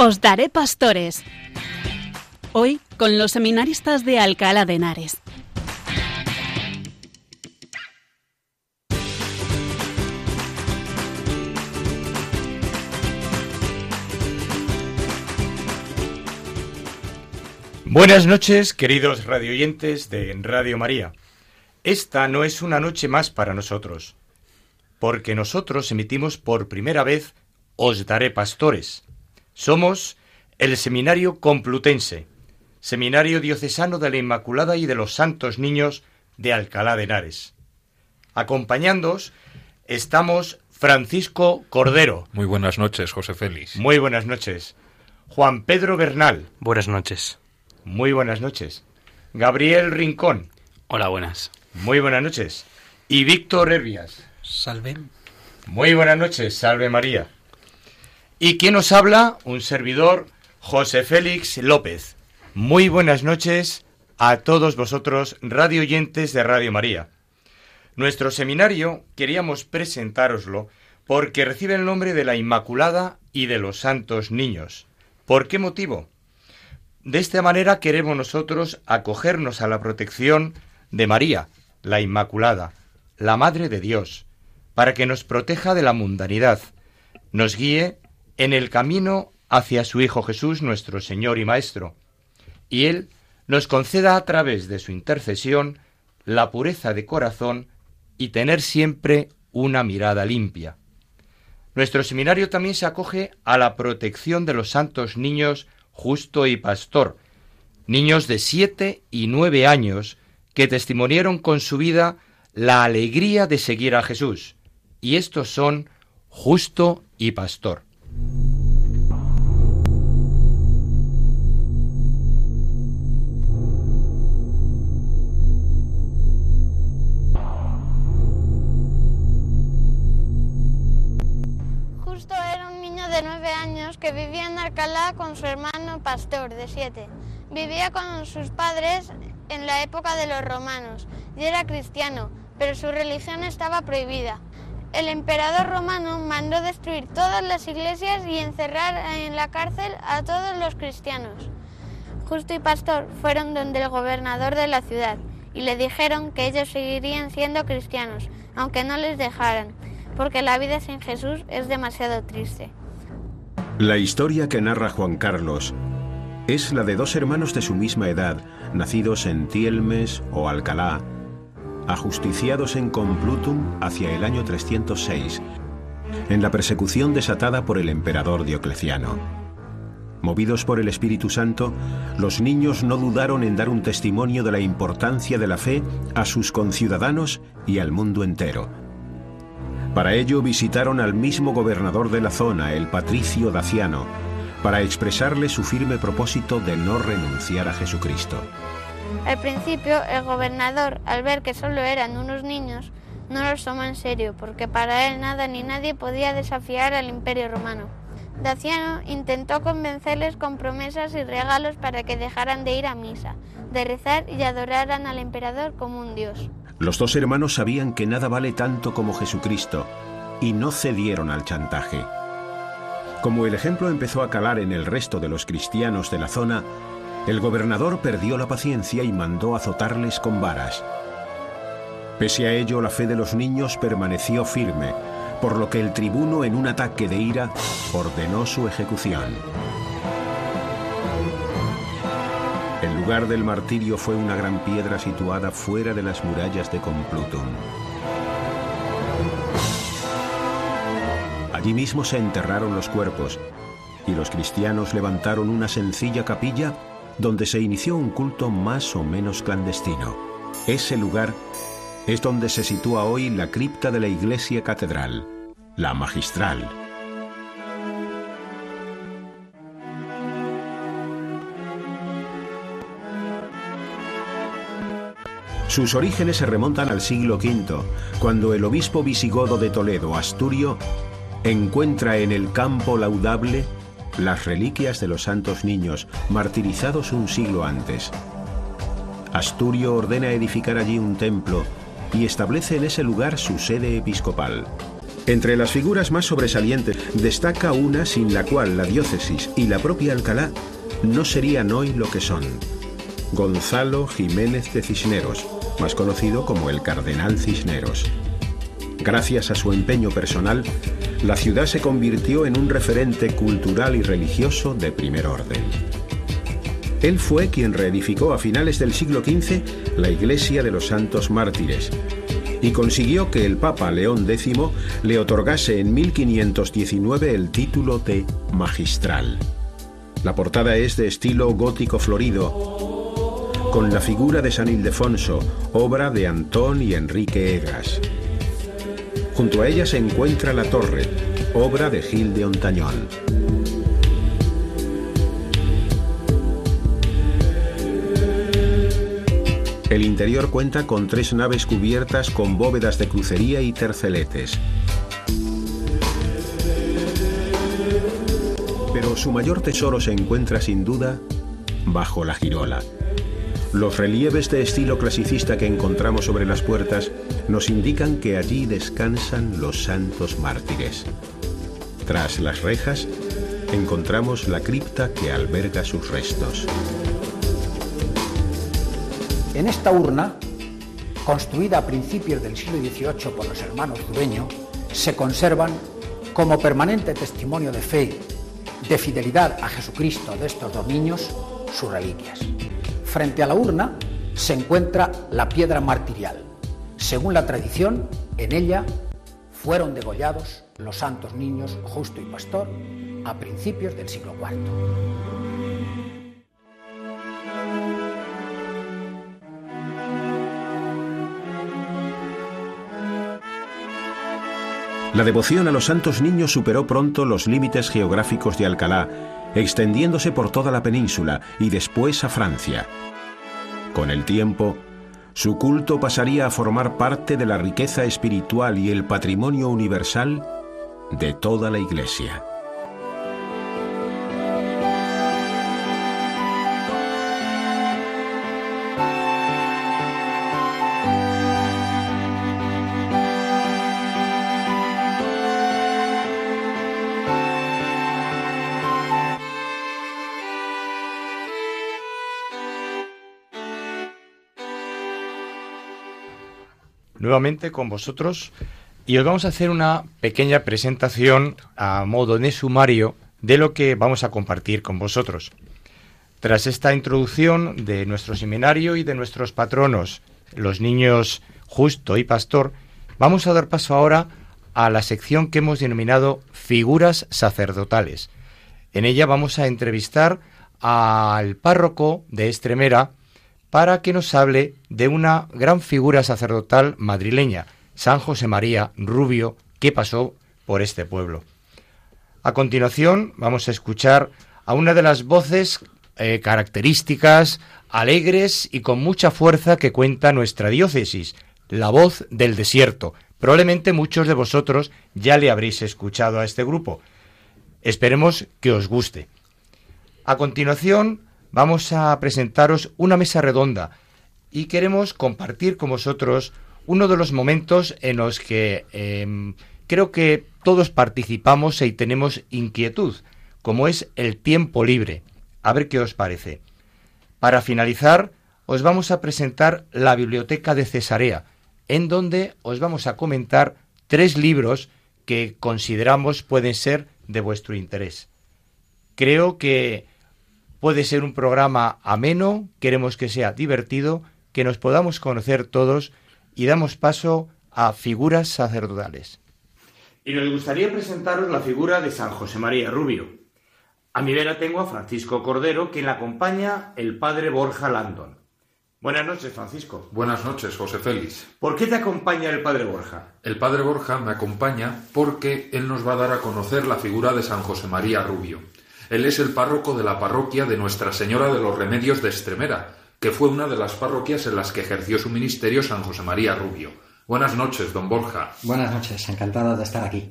Os daré pastores. Hoy con los seminaristas de Alcalá de Henares. Buenas noches, queridos radioyentes de Radio María. Esta no es una noche más para nosotros, porque nosotros emitimos por primera vez Os daré pastores. Somos el Seminario Complutense, Seminario Diocesano de la Inmaculada y de los Santos Niños de Alcalá de Henares. Acompañándoos estamos Francisco Cordero. Muy buenas noches, José Félix. Muy buenas noches. Juan Pedro Bernal. Buenas noches. Muy buenas noches. Gabriel Rincón. Hola, buenas. Muy buenas noches. Y Víctor Herbias. Salve. Muy buenas noches, salve María. Y quien nos habla, un servidor, José Félix López. Muy buenas noches a todos vosotros, radio oyentes de Radio María. Nuestro seminario queríamos presentároslo porque recibe el nombre de la Inmaculada y de los Santos Niños. ¿Por qué motivo? De esta manera queremos nosotros acogernos a la protección de María, la Inmaculada, la Madre de Dios, para que nos proteja de la mundanidad, nos guíe en el camino hacia su Hijo Jesús, nuestro Señor y Maestro, y Él nos conceda a través de su intercesión la pureza de corazón y tener siempre una mirada limpia. Nuestro seminario también se acoge a la protección de los santos niños justo y pastor, niños de siete y nueve años que testimoniaron con su vida la alegría de seguir a Jesús, y estos son justo y pastor. Que vivía en Alcalá con su hermano Pastor, de siete. Vivía con sus padres en la época de los romanos y era cristiano, pero su religión estaba prohibida. El emperador romano mandó destruir todas las iglesias y encerrar en la cárcel a todos los cristianos. Justo y Pastor fueron donde el gobernador de la ciudad y le dijeron que ellos seguirían siendo cristianos, aunque no les dejaran, porque la vida sin Jesús es demasiado triste. La historia que narra Juan Carlos es la de dos hermanos de su misma edad, nacidos en Tielmes o Alcalá, ajusticiados en Complutum hacia el año 306, en la persecución desatada por el emperador Diocleciano. Movidos por el Espíritu Santo, los niños no dudaron en dar un testimonio de la importancia de la fe a sus conciudadanos y al mundo entero para ello visitaron al mismo gobernador de la zona, el patricio Daciano, para expresarle su firme propósito de no renunciar a Jesucristo. Al principio, el gobernador, al ver que solo eran unos niños, no los tomó en serio, porque para él nada ni nadie podía desafiar al imperio romano. Daciano intentó convencerles con promesas y regalos para que dejaran de ir a misa, de rezar y adoraran al emperador como un dios. Los dos hermanos sabían que nada vale tanto como Jesucristo y no cedieron al chantaje. Como el ejemplo empezó a calar en el resto de los cristianos de la zona, el gobernador perdió la paciencia y mandó azotarles con varas. Pese a ello, la fe de los niños permaneció firme, por lo que el tribuno, en un ataque de ira, ordenó su ejecución. El lugar del martirio fue una gran piedra situada fuera de las murallas de Complutum. Allí mismo se enterraron los cuerpos y los cristianos levantaron una sencilla capilla donde se inició un culto más o menos clandestino. Ese lugar es donde se sitúa hoy la cripta de la iglesia catedral, la magistral. Sus orígenes se remontan al siglo V, cuando el obispo visigodo de Toledo, Asturio, encuentra en el campo laudable las reliquias de los santos niños, martirizados un siglo antes. Asturio ordena edificar allí un templo y establece en ese lugar su sede episcopal. Entre las figuras más sobresalientes destaca una sin la cual la diócesis y la propia Alcalá no serían hoy lo que son. Gonzalo Jiménez de Cisneros, más conocido como el Cardenal Cisneros. Gracias a su empeño personal, la ciudad se convirtió en un referente cultural y religioso de primer orden. Él fue quien reedificó a finales del siglo XV la iglesia de los santos mártires y consiguió que el Papa León X le otorgase en 1519 el título de magistral. La portada es de estilo gótico florido, con la figura de San Ildefonso, obra de Antón y Enrique Egas. Junto a ella se encuentra la torre, obra de Gil de Ontañón. El interior cuenta con tres naves cubiertas con bóvedas de crucería y terceletes. Pero su mayor tesoro se encuentra sin duda bajo la girola. Los relieves de estilo clasicista que encontramos sobre las puertas nos indican que allí descansan los santos mártires. Tras las rejas encontramos la cripta que alberga sus restos. En esta urna, construida a principios del siglo XVIII por los hermanos Dueño, se conservan, como permanente testimonio de fe, de fidelidad a Jesucristo de estos dos niños, sus reliquias. Frente a la urna se encuentra la piedra martirial. Según la tradición, en ella fueron degollados los santos niños Justo y Pastor a principios del siglo IV. La devoción a los santos niños superó pronto los límites geográficos de Alcalá, extendiéndose por toda la península y después a Francia. Con el tiempo, su culto pasaría a formar parte de la riqueza espiritual y el patrimonio universal de toda la Iglesia. Con vosotros y os vamos a hacer una pequeña presentación a modo de sumario de lo que vamos a compartir con vosotros. Tras esta introducción de nuestro seminario y de nuestros patronos, los niños Justo y Pastor, vamos a dar paso ahora a la sección que hemos denominado Figuras sacerdotales. En ella vamos a entrevistar al párroco de Estremera, para que nos hable de una gran figura sacerdotal madrileña, San José María Rubio, que pasó por este pueblo. A continuación vamos a escuchar a una de las voces eh, características, alegres y con mucha fuerza que cuenta nuestra diócesis, la voz del desierto. Probablemente muchos de vosotros ya le habréis escuchado a este grupo. Esperemos que os guste. A continuación vamos a presentaros una mesa redonda y queremos compartir con vosotros uno de los momentos en los que em, creo que todos participamos y tenemos inquietud, como es el tiempo libre. A ver qué os parece. Para finalizar, os vamos a presentar la Biblioteca de Cesarea, en donde os vamos a comentar tres libros que consideramos pueden ser de vuestro interés. Creo que Puede ser un programa ameno, queremos que sea divertido, que nos podamos conocer todos y damos paso a figuras sacerdotales. Y nos gustaría presentaros la figura de San José María Rubio. A mi vera tengo a Francisco Cordero, quien la acompaña el padre Borja Landon. Buenas noches, Francisco. Buenas noches, José Félix. ¿Por qué te acompaña el padre Borja? El padre Borja me acompaña porque él nos va a dar a conocer la figura de San José María Rubio. Él es el párroco de la parroquia de Nuestra Señora de los Remedios de Estremera, que fue una de las parroquias en las que ejerció su ministerio San José María Rubio. Buenas noches, don Borja. Buenas noches, encantado de estar aquí.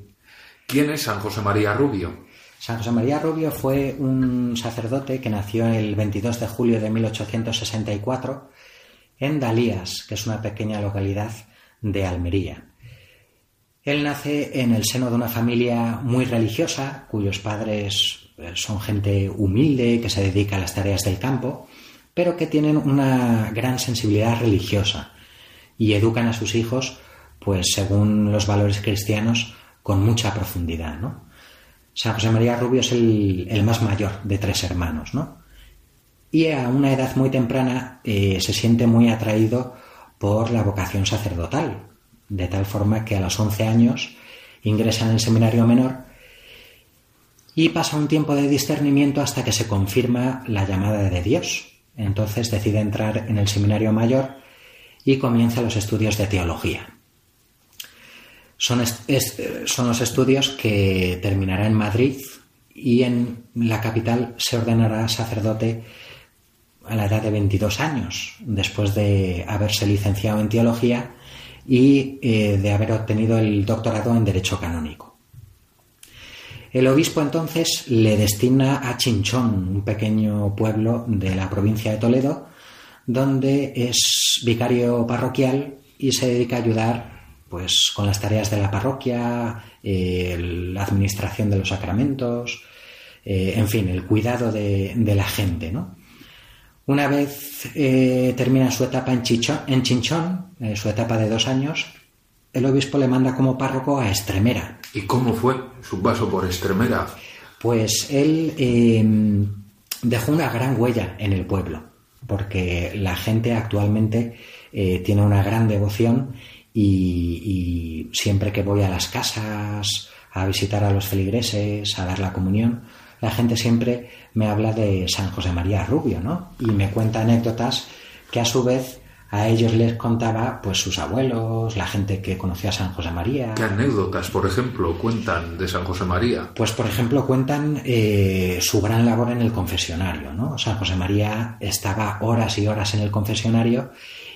¿Quién es San José María Rubio? San José María Rubio fue un sacerdote que nació el 22 de julio de 1864 en Dalías, que es una pequeña localidad de Almería. Él nace en el seno de una familia muy religiosa, cuyos padres son gente humilde que se dedica a las tareas del campo, pero que tienen una gran sensibilidad religiosa y educan a sus hijos, pues según los valores cristianos, con mucha profundidad, ¿no? San José María Rubio es el, más mayor de tres hermanos, ¿no? Y a una edad muy temprana eh, se siente muy atraído por la vocación sacerdotal, de tal forma que a los 11 años ingresa en el seminario menor y pasa un tiempo de discernimiento hasta que se confirma la llamada de Dios. Entonces decide entrar en el seminario mayor y comienza los estudios de teología. Son, son los estudios que terminará en Madrid y en la capital se ordenará sacerdote a la edad de 22 años, después de haberse licenciado en teología y eh, de haber obtenido el doctorado en Derecho Canónico. El obispo entonces le destina a Chinchón, un pequeño pueblo de la provincia de Toledo, donde es vicario parroquial y se dedica a ayudar pues con las tareas de la parroquia, eh, la administración de los sacramentos, eh, en fin, el cuidado de, la gente, ¿no? Una vez eh, termina su etapa en, en Chinchón, su etapa de dos años, el obispo le manda como párroco a Estremera. ¿Y cómo fue su paso por Estremera? Pues él em, dejó una gran huella en el pueblo, porque la gente actualmente eh, tiene una gran devoción y siempre que voy a las casas, a visitar a los feligreses, a dar la comunión, la gente siempre me habla de San José María Rubio, ¿no? Y me cuenta anécdotas que a su vez a ellos les contaba pues sus abuelos, la gente que conocía a San José María. ¿Qué anécdotas, por ejemplo, cuentan de San José María? Pues, por ejemplo, cuentan eh, su gran labor en el confesionario, ¿no? San José María estaba horas y horas en el confesionario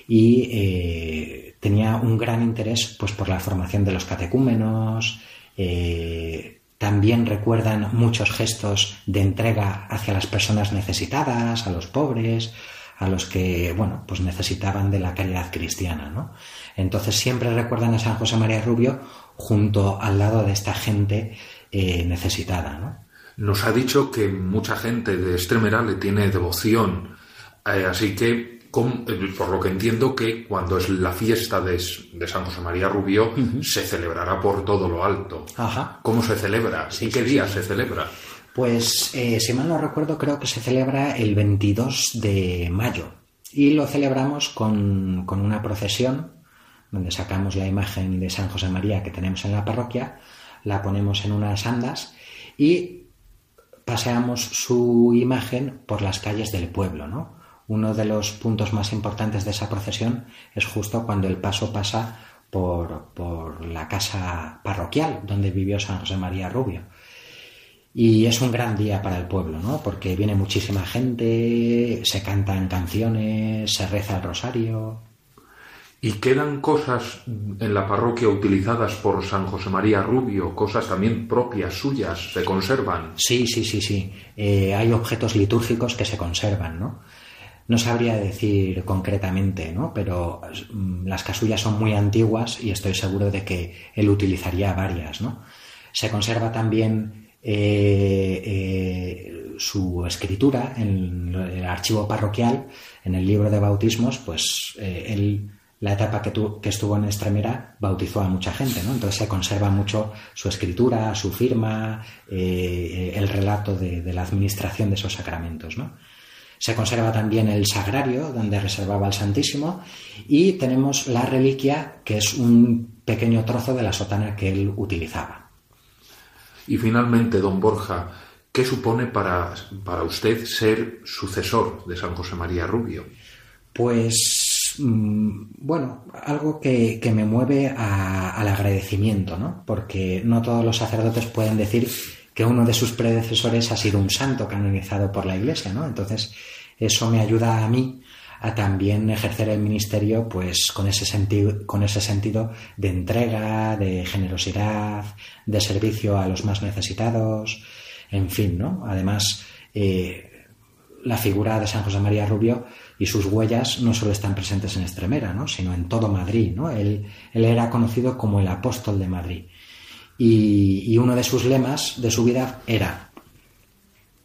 y eh, tenía un gran interés pues por la formación de los catecúmenos, eh, también recuerdan muchos gestos de entrega hacia las personas necesitadas, a los pobres, a los que, bueno, pues necesitaban de la caridad cristiana, ¿no? Entonces siempre recuerdan a San José María Rubio junto al lado de esta gente eh, necesitada, ¿no? Nos ha dicho que mucha gente de Extremera le tiene devoción, eh, así que eh, por lo que entiendo que cuando es la fiesta de, San José María Rubio se celebrará por todo lo alto. Ajá. ¿Cómo se celebra? ¿Y qué día se celebra? Pues, eh, si mal no recuerdo, creo que se celebra el 22 de mayo y lo celebramos con, con una procesión donde sacamos la imagen de San José María que tenemos en la parroquia, la ponemos en unas andas y paseamos su imagen por las calles del pueblo, ¿no? uno de los puntos más importantes de esa procesión es justo cuando el paso pasa por, la casa parroquial donde vivió San José María Rubio. Y es un gran día para el pueblo, ¿no? Porque viene muchísima gente, se cantan canciones, se reza el rosario. ¿Y quedan cosas en la parroquia utilizadas por San José María Rubio, cosas también propias suyas, se conservan? Sí, sí, sí, sí. Eh, hay objetos litúrgicos que se conservan, ¿no? No sabría decir concretamente, ¿no? Pero mm, las casullas son muy antiguas y estoy seguro de que él utilizaría varias, ¿no? Se conserva también eh, eh, su escritura en el archivo parroquial, en el libro de bautismos, pues eh, él, la etapa que, estuvo en Estremera, bautizó a mucha gente. Entonces se conserva mucho su escritura, su firma, el relato de, de, la administración de esos sacramentos, ¿no? Se conserva también el sagrario, donde reservaba el Santísimo, y tenemos la reliquia, que es un pequeño trozo de la sotana que él utilizaba. Y finalmente, don Borja, ¿qué supone para, para usted ser sucesor de San José María Rubio? Pues, mm, bueno, algo que, me mueve al agradecimiento, ¿no? Porque no todos los sacerdotes pueden decir que uno de sus predecesores ha sido un santo canonizado por la Iglesia, ¿no? Entonces, eso me ayuda a mí a también ejercer el ministerio pues con ese sentido con ese sentido de entrega de generosidad de servicio a los más necesitados en fin no además eh, la figura de San José María Rubio y sus huellas no solo están presentes en Extremera, ¿no? sino en todo Madrid. ¿no? Él, era conocido como el apóstol de Madrid. Y, uno de sus lemas de su vida era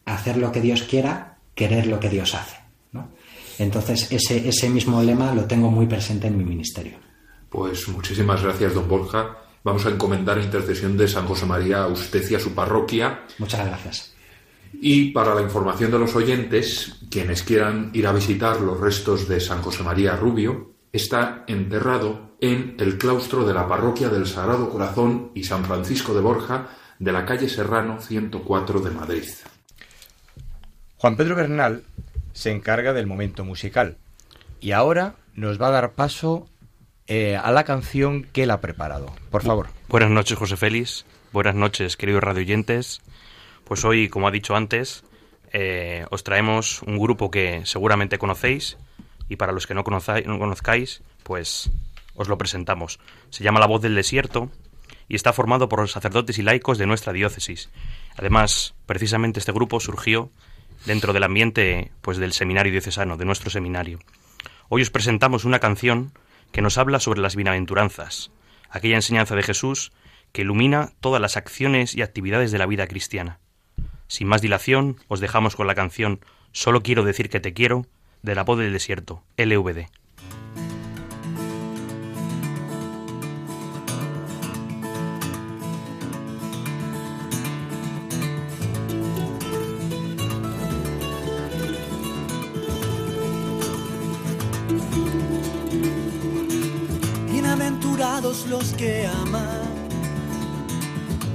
hacer lo que Dios quiera, querer lo que Dios hace. Entonces, ese, ese mismo lema lo tengo muy presente en mi ministerio. Pues muchísimas gracias, don Borja. Vamos a encomendar la intercesión de San José María a usted y a su parroquia. Muchas gracias. Y para la información de los oyentes, quienes quieran ir a visitar los restos de San José María Rubio, está enterrado en el claustro de la parroquia del Sagrado Corazón y San Francisco de Borja de la calle Serrano 104 de Madrid. Juan Pedro Bernal se encarga del momento musical y ahora nos va a dar paso eh, a la canción que él ha preparado. Por favor. Buenas noches, José Félix. Buenas noches, queridos radioyentes. Pues hoy, como ha dicho antes, eh, os traemos un grupo que seguramente conocéis y para los que no, no conozcáis, pues os lo presentamos. Se llama La Voz del Desierto y está formado por los sacerdotes y laicos de nuestra diócesis. Además, precisamente este grupo surgió dentro del ambiente pues del seminario diocesano, de nuestro seminario. Hoy os presentamos una canción que nos habla sobre las bienaventuranzas, aquella enseñanza de Jesús que ilumina todas las acciones y actividades de la vida cristiana. Sin más dilación, os dejamos con la canción Solo quiero decir que te quiero, de la voz del desierto, LVD. Los que aman,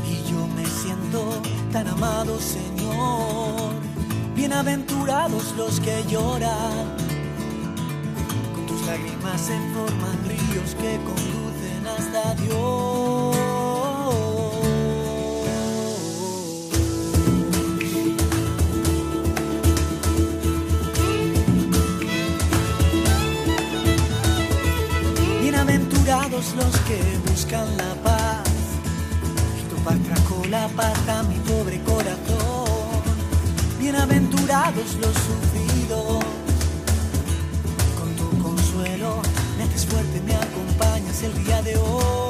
y yo me siento tan amado, Señor. Bienaventurados los que lloran, con tus lágrimas se forman ríos que conducen hasta Dios. Bienaventurados los que buscan la paz y tu paz trajo la paz a mi pobre corazón. Bienaventurados los sufridos, con tu consuelo me haces fuerte, me acompañas el día de hoy.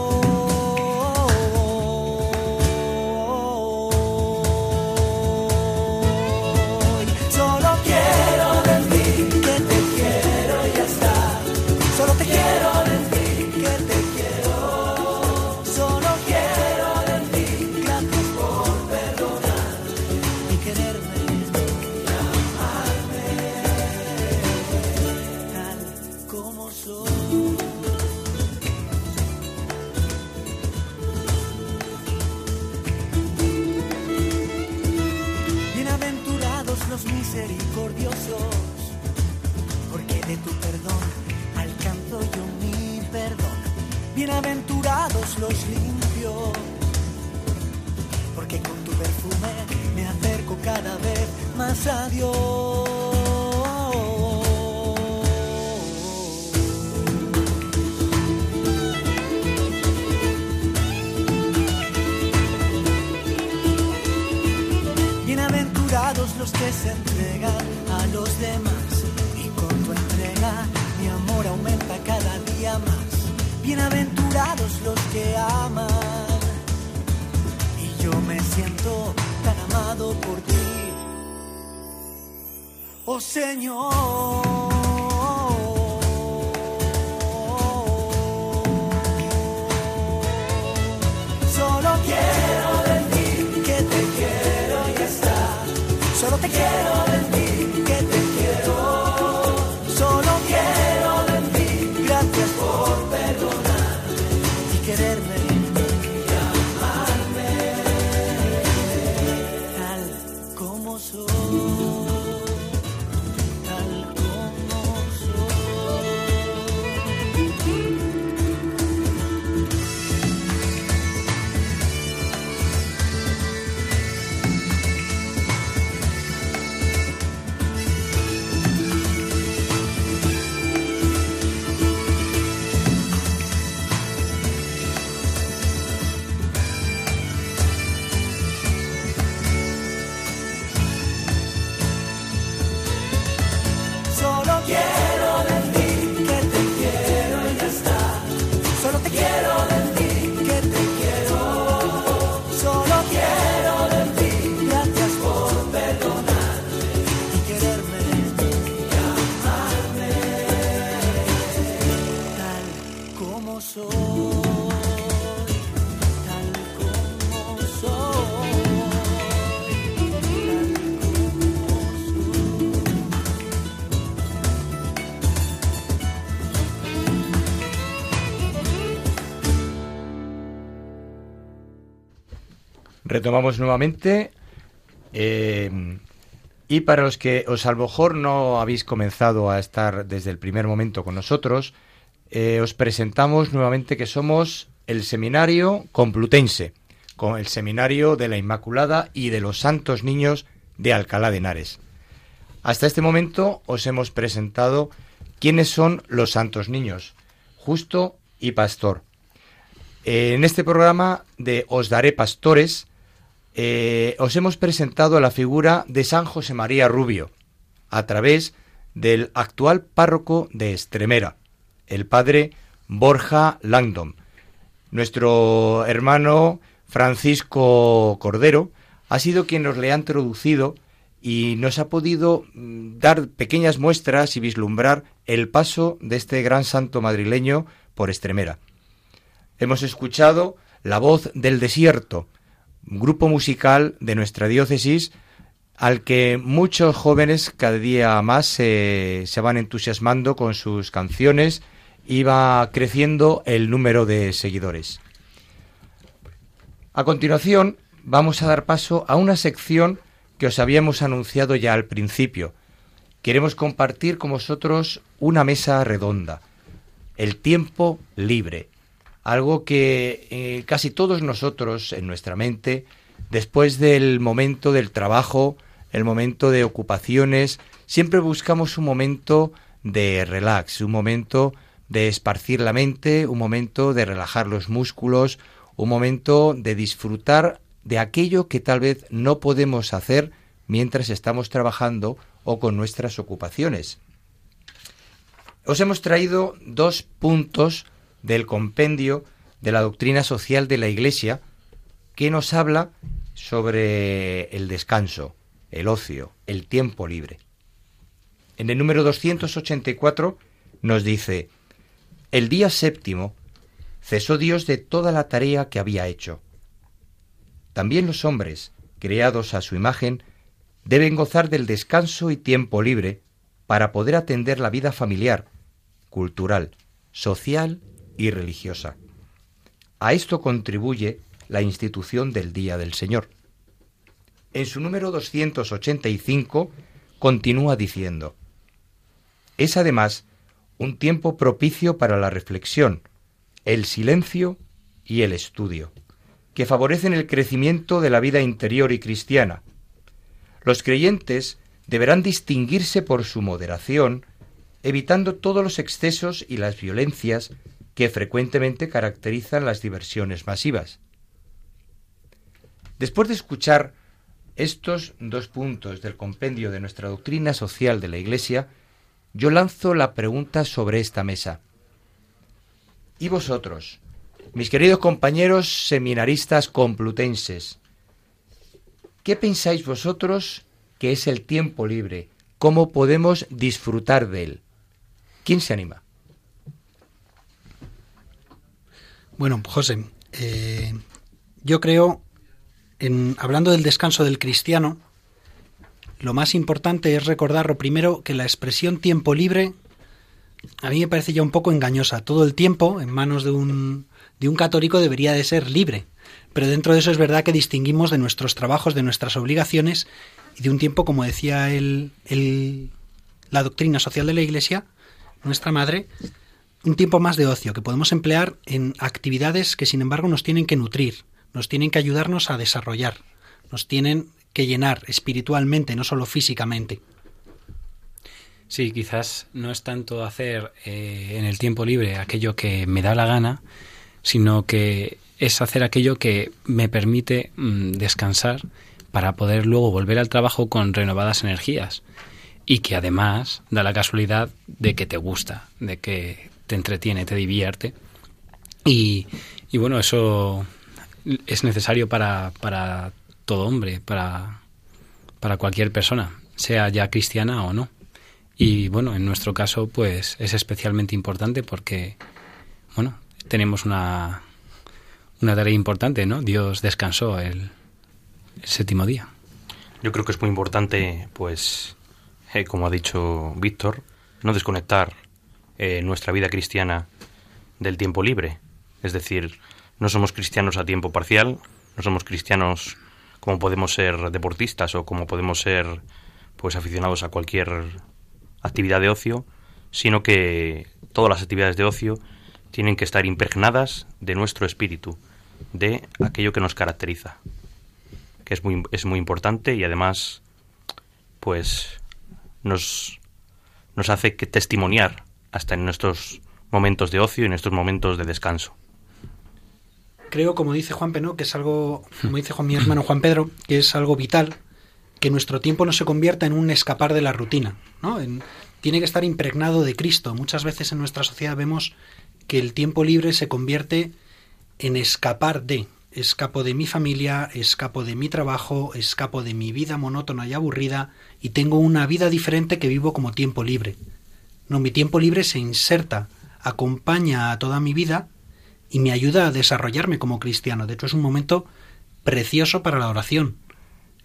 Los limpios, porque con tu perfume me acerco cada vez más a Dios. Señor. Retomamos nuevamente. eh, y para los que os a lo mejor no habéis comenzado a estar desde el primer momento con nosotros, eh, os presentamos nuevamente que somos el Seminario Complutense, con el Seminario de la Inmaculada y de los Santos Niños de Alcalá de Henares. Hasta este momento os hemos presentado quiénes son los Santos Niños, Justo y Pastor. Eh, En este programa de Os Daré Pastores, eh, os hemos presentado la figura de San José María Rubio, a través del actual párroco de Estremera, el padre Borja Langdon. Nuestro hermano Francisco Cordero ha sido quien nos le ha introducido y nos ha podido mm, dar pequeñas muestras y vislumbrar el paso de este gran santo madrileño por Estremera. Hemos escuchado La voz del desierto, grupo musical de nuestra diócesis al que muchos jóvenes cada día más se, se van entusiasmando con sus canciones y va creciendo el número de seguidores. A continuación vamos a dar paso a una sección que os habíamos anunciado ya al principio. Queremos compartir con vosotros una mesa redonda, el tiempo libre, algo que eh, casi todos nosotros en nuestra mente, después del momento del trabajo, el momento de ocupaciones, siempre buscamos un momento de relax, un momento de esparcir la mente, un momento de relajar los músculos, un momento de disfrutar de aquello que tal vez no podemos hacer mientras estamos trabajando o con nuestras ocupaciones. Os hemos traído dos puntos del compendio de la doctrina social de la Iglesia que nos habla sobre el descanso, el ocio, el tiempo libre. En el número 284 nos dice, el día séptimo cesó Dios de toda la tarea que había hecho. También los hombres, creados a su imagen, deben gozar del descanso y tiempo libre para poder atender la vida familiar, cultural, social y religiosa. A esto contribuye la institución del Día del Señor. En su número 285 continúa diciendo, es además un tiempo propicio para la reflexión, el silencio y el estudio, que favorecen el crecimiento de la vida interior y cristiana. Los creyentes deberán distinguirse por su moderación, evitando todos los excesos y las violencias que frecuentemente caracterizan las diversiones masivas. Después de escuchar estos dos puntos del compendio de nuestra doctrina social de la Iglesia, yo lanzo la pregunta sobre esta mesa. ¿Y vosotros, mis queridos compañeros seminaristas complutenses, qué pensáis vosotros que es el tiempo libre? ¿Cómo podemos disfrutar de él? ¿Quién se anima? Bueno, José, eh, yo creo, en, hablando del descanso del cristiano, lo más importante es recordar lo primero que la expresión tiempo libre a mí me parece ya un poco engañosa. Todo el tiempo en manos de un, de un católico debería de ser libre. Pero dentro de eso es verdad que distinguimos de nuestros trabajos, de nuestras obligaciones y de un tiempo, como decía el, el, la doctrina social de la Iglesia, nuestra madre, un tiempo más de ocio que podemos emplear en actividades que sin embargo nos tienen que nutrir, nos tienen que ayudarnos a desarrollar, nos tienen que llenar espiritualmente, no solo físicamente. Sí, quizás no es tanto hacer eh, en el tiempo libre aquello que me da la gana, sino que es hacer aquello que me permite mm, descansar para poder luego volver al trabajo con renovadas energías y que además da la casualidad de que te gusta, de que te entretiene, te divierte y, bueno, eso es necesario para, para todo hombre, para, para cualquier persona, sea ya cristiana o no. Y bueno, en nuestro caso, pues es especialmente importante porque, bueno, tenemos una, una tarea importante, ¿no? Dios descansó el, el séptimo día. Yo creo que es muy importante, pues, eh, como ha dicho Víctor, no desconectar eh, nuestra vida cristiana del tiempo libre. Es decir, no somos cristianos a tiempo parcial, no somos cristianos como podemos ser deportistas o como podemos ser pues aficionados a cualquier actividad de ocio, sino que todas las actividades de ocio tienen que estar impregnadas de nuestro espíritu, de aquello que nos caracteriza, que es muy, es muy importante y además pues nos, nos hace que testimoniar hasta en nuestros momentos de ocio y en estos momentos de descanso. Creo, como dice Juan Peno, que es algo, como dice Juan, mi hermano Juan Pedro, que es algo vital, que nuestro tiempo no se convierta en un escapar de la rutina, ¿no? En- tiene que estar impregnado de Cristo. Muchas veces en nuestra sociedad vemos que el tiempo libre se convierte en escapar de. Escapo de mi familia, escapo de mi trabajo, escapo de mi vida monótona y aburrida y tengo una vida diferente que vivo como tiempo libre. No, mi tiempo libre se inserta, acompaña a toda mi vida y me ayuda a desarrollarme como cristiano. De hecho, es un momento precioso para la oración.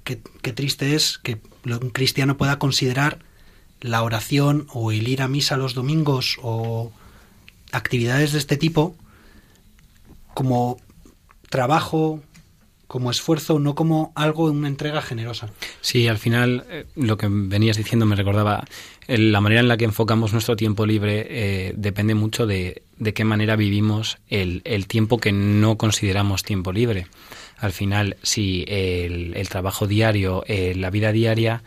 Qué, qué triste es que un cristiano pueda considerar la oración o el ir a misa los domingos o actividades de este tipo como trabajo, como esfuerzo, no como algo una entrega generosa. Sí, al final eh, lo que venías diciendo me recordaba la manera en la que enfocamos nuestro tiempo libre eh, depende mucho de, de qué manera vivimos el, el tiempo que no consideramos tiempo libre. Al final, si el, el trabajo diario, eh, la vida diaria,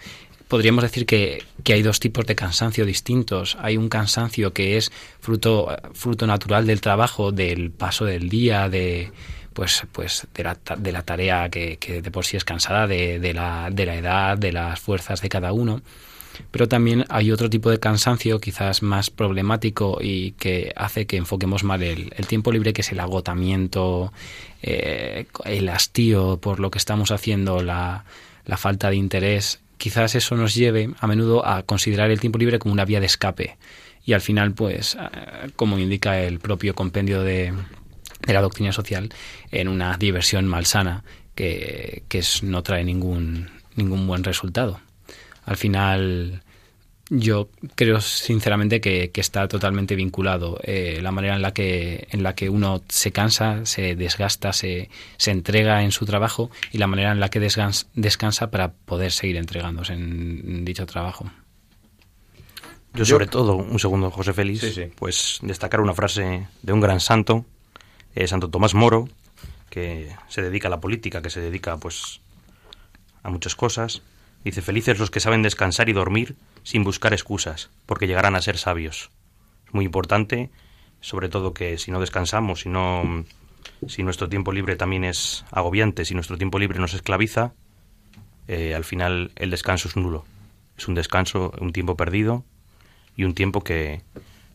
podríamos decir que, que hay dos tipos de cansancio distintos. Hay un cansancio que es fruto, fruto natural del trabajo, del paso del día, de pues, pues de, la, de la tarea que, que de por sí es cansada, de, de, la, de la edad, de las fuerzas de cada uno. Pero también hay otro tipo de cansancio quizás más problemático y que hace que enfoquemos mal el, el tiempo libre, que es el agotamiento, eh, el hastío por lo que estamos haciendo, la, la falta de interés. Quizás eso nos lleve a menudo a considerar el tiempo libre como una vía de escape. Y al final, pues, eh, como indica el propio compendio de, de la doctrina social, en una diversión malsana que, que es- no trae ningún, ningún buen resultado. Al final, yo creo sinceramente que, que está totalmente vinculado eh, la manera en la que en la que uno se cansa, se desgasta, se, se entrega en su trabajo y la manera en la que desgans- descansa para poder seguir entregándose en, en dicho trabajo. Yo, sobre todo, un segundo, José Félix, pues destacar una frase de un gran santo, eh, Santo Tomás Moro, que se dedica a la política, que se dedica pues a muchas cosas. Dice, felices los que saben descansar y dormir sin buscar excusas, porque llegarán a ser sabios. Es muy importante, sobre todo que si no descansamos, si no si nuestro tiempo libre también es agobiante, si nuestro tiempo libre nos esclaviza, eh, al final el descanso es nulo. Es un descanso, un tiempo perdido y un tiempo que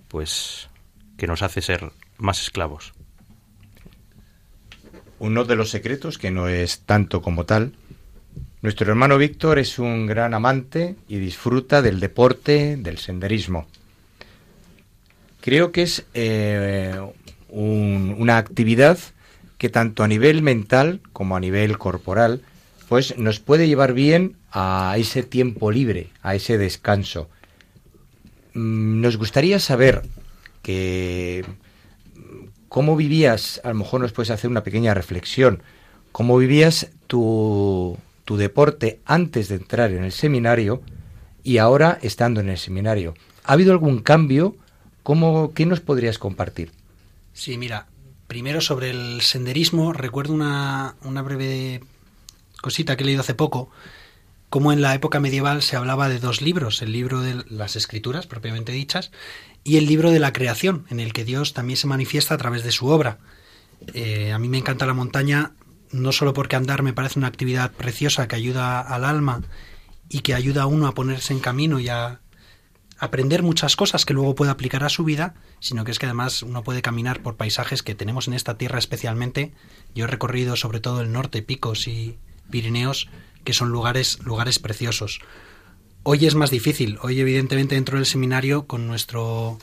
pues que nos hace ser más esclavos. Uno de los secretos, que no es tanto como tal, nuestro hermano Víctor es un gran amante y disfruta del deporte, del senderismo. Creo que es eh, un- una actividad que tanto a nivel mental como a nivel corporal, pues nos puede llevar bien a ese tiempo libre, a ese descanso. Mm, Nos gustaría saber que cómo vivías, a lo mejor nos puedes hacer una pequeña reflexión, cómo vivías tu, tu deporte antes de entrar en el seminario y ahora estando en el seminario. ¿Ha habido algún cambio? ¿Cómo, ¿Qué nos podrías compartir? Sí, mira, primero sobre el senderismo, recuerdo una, una breve cosita que he leído hace poco, como en la época medieval se hablaba de dos libros, el libro de las escrituras propiamente dichas y el libro de la creación, en el que Dios también se manifiesta a través de su obra. Eh, a mí me encanta la montaña, no solo porque andar me parece una actividad preciosa que ayuda al alma y que ayuda a uno a ponerse en camino y a aprender muchas cosas que luego puede aplicar a su vida, sino que es que además uno puede caminar por paisajes que tenemos en esta tierra especialmente. Yo he recorrido sobre todo el norte, Picos y Pirineos, que son lugares, lugares preciosos. Hoy es más difícil. Hoy, evidentemente, dentro del seminario, con nuestro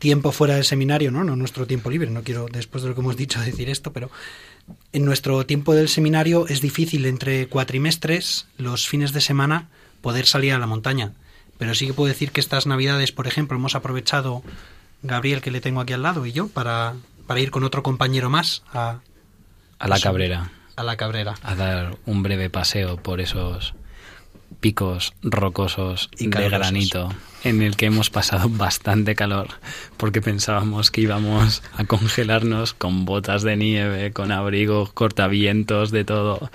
tiempo fuera del seminario, ¿no? No nuestro tiempo libre. No quiero, después de lo que hemos dicho, decir esto, pero en nuestro tiempo del seminario es difícil entre cuatrimestres, los fines de semana, poder salir a la montaña. Pero sí que puedo decir que estas navidades, por ejemplo, hemos aprovechado Gabriel, que le tengo aquí al lado, y yo, para, para ir con otro compañero más a, A la Cabrera. A la Cabrera. A dar un breve paseo por esos picos rocosos Y de granito en el que hemos pasado bastante calor porque pensábamos que íbamos a congelarnos con botas de nieve, con abrigos, cortavientos, de todo.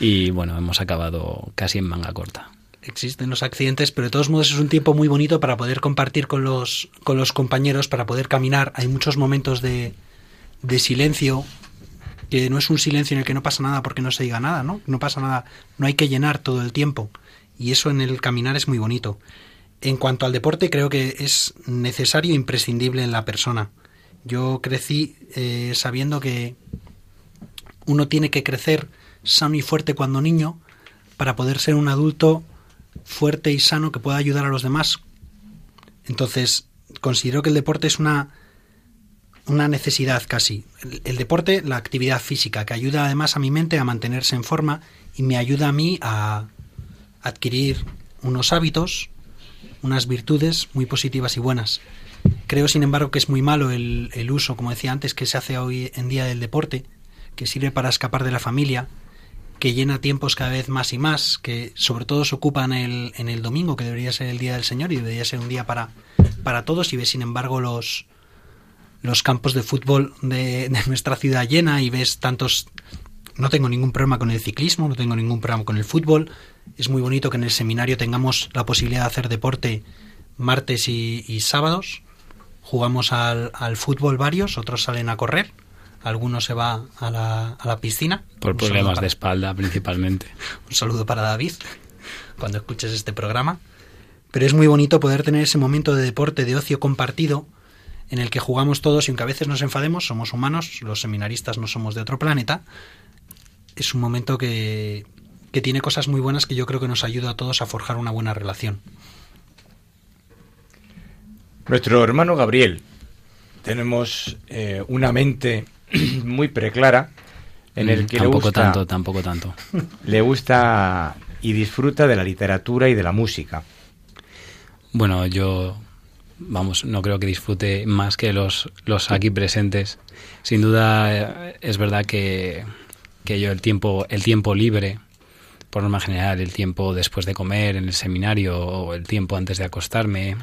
Y bueno, hemos acabado casi en manga corta. Existen los accidentes, pero de todos modos es un tiempo muy bonito para poder compartir con los, con los compañeros, para poder caminar. Hay muchos momentos de, de silencio, que no es un silencio en el que no pasa nada porque no se diga nada, ¿no? No pasa nada, no hay que llenar todo el tiempo. Y eso en el caminar es muy bonito. En cuanto al deporte, creo que es necesario e imprescindible en la persona. Yo crecí eh, sabiendo que uno tiene que crecer sano y fuerte cuando niño para poder ser un adulto fuerte y sano que pueda ayudar a los demás. Entonces, considero que el deporte es una, una necesidad casi. El, el deporte, la actividad física, que ayuda además a mi mente a mantenerse en forma y me ayuda a mí a adquirir unos hábitos, unas virtudes muy positivas y buenas. Creo, sin embargo, que es muy malo el, el uso, como decía antes, que se hace hoy en día del deporte, que sirve para escapar de la familia, que llena tiempos cada vez más y más, que sobre todo se ocupan el, en el domingo, que debería ser el día del Señor y debería ser un día para, para todos, y ves, sin embargo, los, los campos de fútbol de, de nuestra ciudad llena y ves tantos... No tengo ningún problema con el ciclismo, no tengo ningún problema con el fútbol. Es muy bonito que en el seminario tengamos la posibilidad de hacer deporte martes y, y sábados. Jugamos al, al fútbol varios, otros salen a correr, algunos se va a la, a la piscina. Por Un problemas de espalda principalmente. un saludo para David cuando escuches este programa. Pero es muy bonito poder tener ese momento de deporte, de ocio compartido, en el que jugamos todos y aunque a veces nos enfademos, somos humanos, los seminaristas no somos de otro planeta. Es un momento que, que tiene cosas muy buenas que yo creo que nos ayuda a todos a forjar una buena relación. Nuestro hermano Gabriel, tenemos eh, una mente muy preclara en el Mm, que le tampoco gusta, tanto, tampoco tanto. le gusta y disfruta de la literatura y de la música. Bueno, yo, vamos, no creo que disfrute más que los, los aquí presentes. Sin duda, eh, es verdad que, que yo el tiempo, el tiempo libre, por norma general, el tiempo después de comer en el seminario o el tiempo antes de acostarme,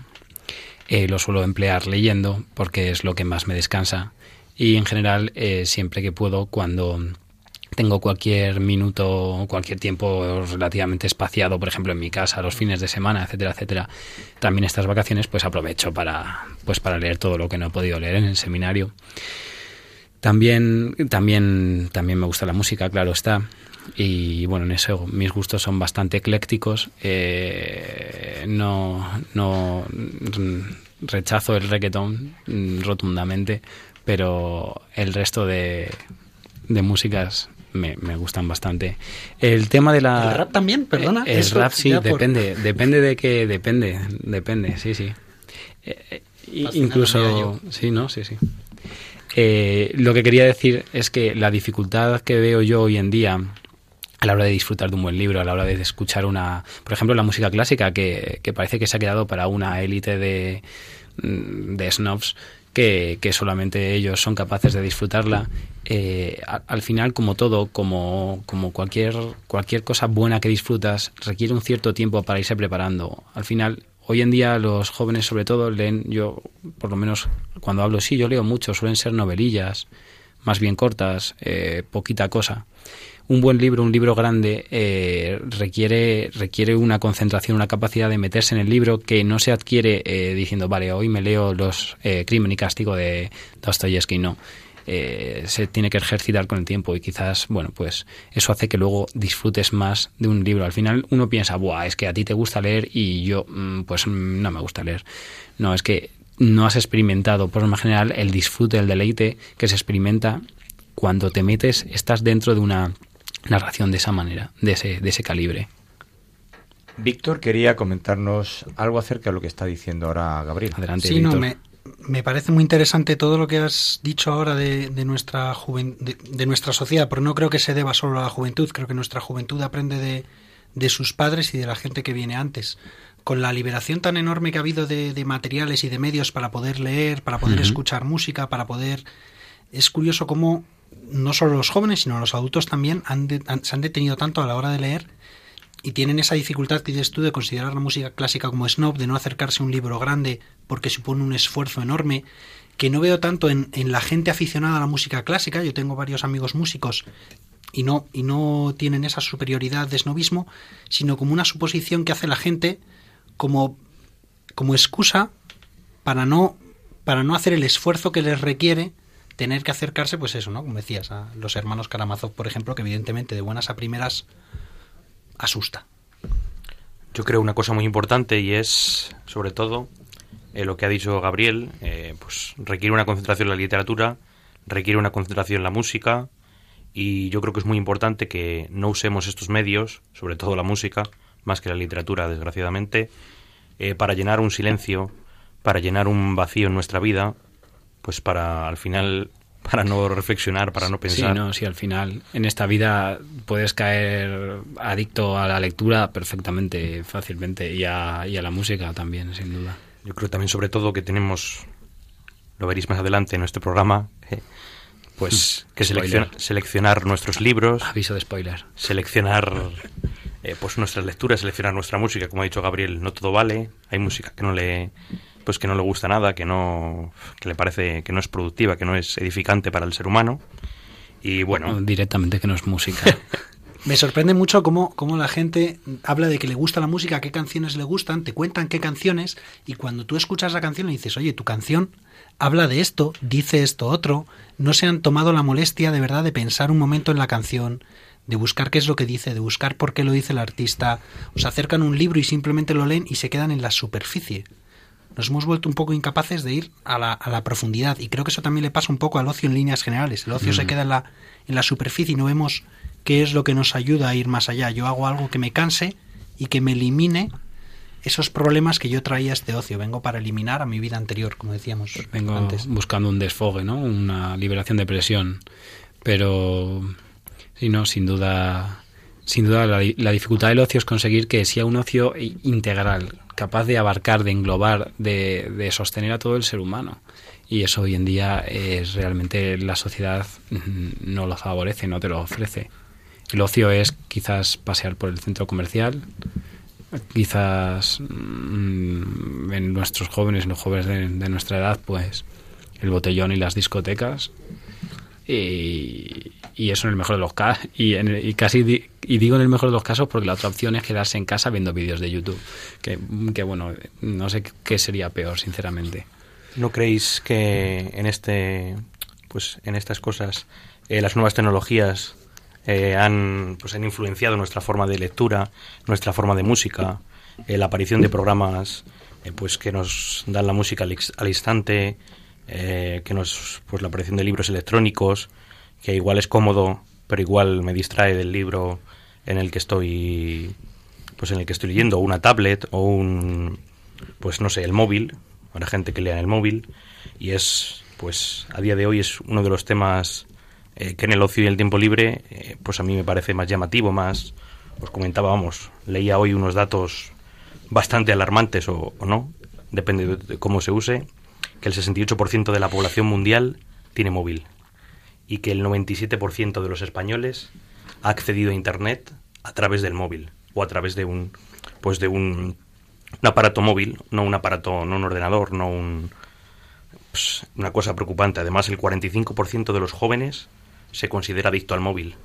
eh, lo suelo emplear leyendo porque es lo que más me descansa. Y en general, eh, siempre que puedo, cuando tengo cualquier minuto, cualquier tiempo relativamente espaciado, por ejemplo en mi casa, los fines de semana, etcétera, etcétera. También estas vacaciones, pues aprovecho para, pues para leer todo lo que no he podido leer en el seminario. También, también, también me gusta la música, claro está. Y bueno, en eso mis gustos son bastante eclécticos. Eh, no, no rechazo el reggaetón mm, rotundamente, pero el resto de, de músicas me, me gustan bastante. El tema de la... ¿El rap también? Perdona. El Eso rap sí, por- depende. Depende de que... Depende, depende, sí, sí. Eh, eh, incluso... Sí, ¿no? Sí, sí. Eh, lo que quería decir es que la dificultad que veo yo hoy en día a la hora de disfrutar de un buen libro, a la hora de escuchar una, por ejemplo, la música clásica, que, que parece que se ha quedado para una élite de, mm, de snobs que, que solamente ellos son capaces de disfrutarla. Eh, al final, como todo, como, como cualquier, cualquier cosa buena que disfrutas, requiere un cierto tiempo para irse preparando. Al final, hoy en día los jóvenes sobre todo leen, yo por lo menos cuando hablo, sí, yo leo mucho, suelen ser novelillas, más bien cortas, eh, poquita cosa un buen libro, un libro grande, eh, requiere, requiere una concentración, una capacidad de meterse en el libro que no se adquiere eh, diciendo, vale, hoy me leo los eh, Crimen y Castigo de Dostoyevsky, no. Eh, se tiene que ejercitar con el tiempo y quizás, bueno, pues eso hace que luego disfrutes más de un libro. Al final uno piensa, Buah, es que a ti te gusta leer y yo, mm, pues no me gusta leer. No, es que no has experimentado, por lo general, el disfrute, el deleite que se experimenta cuando te metes, estás dentro de una narración de esa manera, de ese, de ese calibre. Víctor quería comentarnos algo acerca de lo que está diciendo ahora Gabriel. Adelante, Sí, no, Víctor. me, me parece muy interesante todo lo que has dicho ahora de, de nuestra juven- de, de nuestra sociedad, pero no creo que se deba solo a la juventud, creo que nuestra juventud aprende de, de sus padres y de la gente que viene antes. Con la liberación tan enorme que ha habido de, de materiales y de medios para poder leer, para poder escuchar música, para poder... Es curioso cómo no solo los jóvenes, sino los adultos también han de- han- se han detenido tanto a la hora de leer y tienen esa dificultad que dices tú de considerar la música clásica como snob, de no acercarse a un libro grande porque supone un esfuerzo enorme, que no veo tanto en, en la gente aficionada a la música clásica. Yo tengo varios amigos músicos y no, y no tienen esa superioridad de snobismo, sino como una suposición que hace la gente como, como excusa para no, para no hacer el esfuerzo que les requiere tener que acercarse, pues eso, ¿no? Como decías, a los hermanos Karamazov, por ejemplo, que evidentemente de buenas a primeras asusta. Yo creo una cosa muy importante y es, sobre todo, eh, lo que ha dicho Gabriel, eh, pues requiere una concentración en la literatura, requiere una concentración en la música y yo creo que es muy importante que no usemos estos medios, sobre todo la música, más que la literatura, desgraciadamente, eh, para llenar un silencio, para llenar un vacío en nuestra vida, pues para al final, para no reflexionar, para no pensar. Sí, no, sí, al final en esta vida puedes caer adicto a la lectura perfectamente, fácilmente, y a, y a la música también, sin duda. Yo creo también, sobre todo, que tenemos, lo veréis más adelante en nuestro programa, eh, pues que Spoiler. selecciona- seleccionar nuestros libros, Aviso de spoiler. seleccionar eh, pues nuestras lecturas, seleccionar nuestra música, como ha dicho Gabriel, no todo vale, hay música que no le pues que no le gusta nada, que no que le parece que no es productiva, que no es edificante para el ser humano. Y bueno, Directamente que no es música. Me sorprende mucho cómo, cómo la gente habla de que le gusta la música, qué canciones le gustan, te cuentan qué canciones, y cuando tú escuchas la canción le dices, oye, tu canción habla de esto, dice esto otro, no se han tomado la molestia de verdad de pensar un momento en la canción, de buscar qué es lo que dice, de buscar por qué lo dice el artista, os acercan un libro y simplemente lo leen y se quedan en la superficie. Nos hemos vuelto un poco incapaces de ir a la, a la profundidad y creo que eso también le pasa un poco al ocio en líneas generales. El ocio se Mm. queda en la, en la superficie y no vemos qué es lo que nos ayuda a ir más allá. Yo hago algo que me canse y que me elimine esos problemas que yo traía a este ocio. Vengo para eliminar a mi vida anterior, como decíamos Vengo antes. buscando un desfogue, ¿no? Una liberación de presión. Pero, sí, no, sin duda, sin duda la, la dificultad del ocio es conseguir que sea un ocio integral, capaz de abarcar, de englobar, de, de sostener a todo el ser humano. Y eso hoy en día es realmente la sociedad mm, no lo favorece, no te lo ofrece. El ocio es quizás pasear por el centro comercial, quizás mm, en nuestros jóvenes, en los jóvenes de, de nuestra edad, pues el botellón y las discotecas. Y, eso en el mejor de los casos. Y, en casi di- y digo en el mejor de los casos porque la otra opción es quedarse en casa viendo vídeos de YouTube. Que, que bueno, no sé qué sería peor, sinceramente. ¿no creéis que en este pues en estas cosas eh, las nuevas tecnologías eh, han pues han influenciado nuestra forma de lectura, nuestra forma de música, eh, la aparición de programas eh, pues que nos dan la música al instante, eh, que nos pues la aparición de libros electrónicos, que igual es cómodo, pero igual me distrae del libro en el que estoy pues en el que estoy leyendo, o una tablet o un pues no sé, el móvil, habrá gente que lea en el móvil. Y es pues a día de hoy es uno de los temas eh, que en el ocio y el tiempo libre eh, pues a mí me parece más llamativo, más os comentaba, vamos, leía hoy unos datos bastante alarmantes o, no, depende de, de cómo se use, que el 68% de la población mundial tiene móvil y que el 97% de los españoles ha accedido a internet a través del móvil o a través de un pues de un, un aparato móvil, no un aparato, no un ordenador, no un pues, una cosa preocupante. Además, el 45% de los jóvenes se considera adicto al móvil.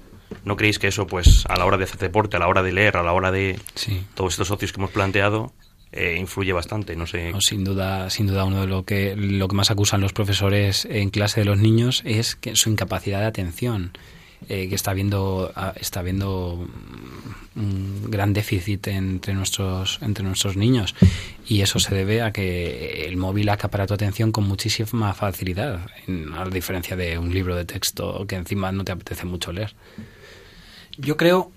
¿No creéis que eso, pues, a la hora de hacer deporte, a la hora de leer, a la hora de Sí. todos estos socios que hemos planteado, eh, influye bastante? No sé. No, sin duda, sin duda uno de lo que lo que más acusan los profesores en clase de los niños es que su incapacidad de atención, eh, que está viendo ah, está viendo un gran déficit entre nuestros entre nuestros niños y eso se debe a que el móvil acapara tu atención con muchísima facilidad, en- a diferencia de un libro de texto que encima no te apetece mucho leer. Yo creo,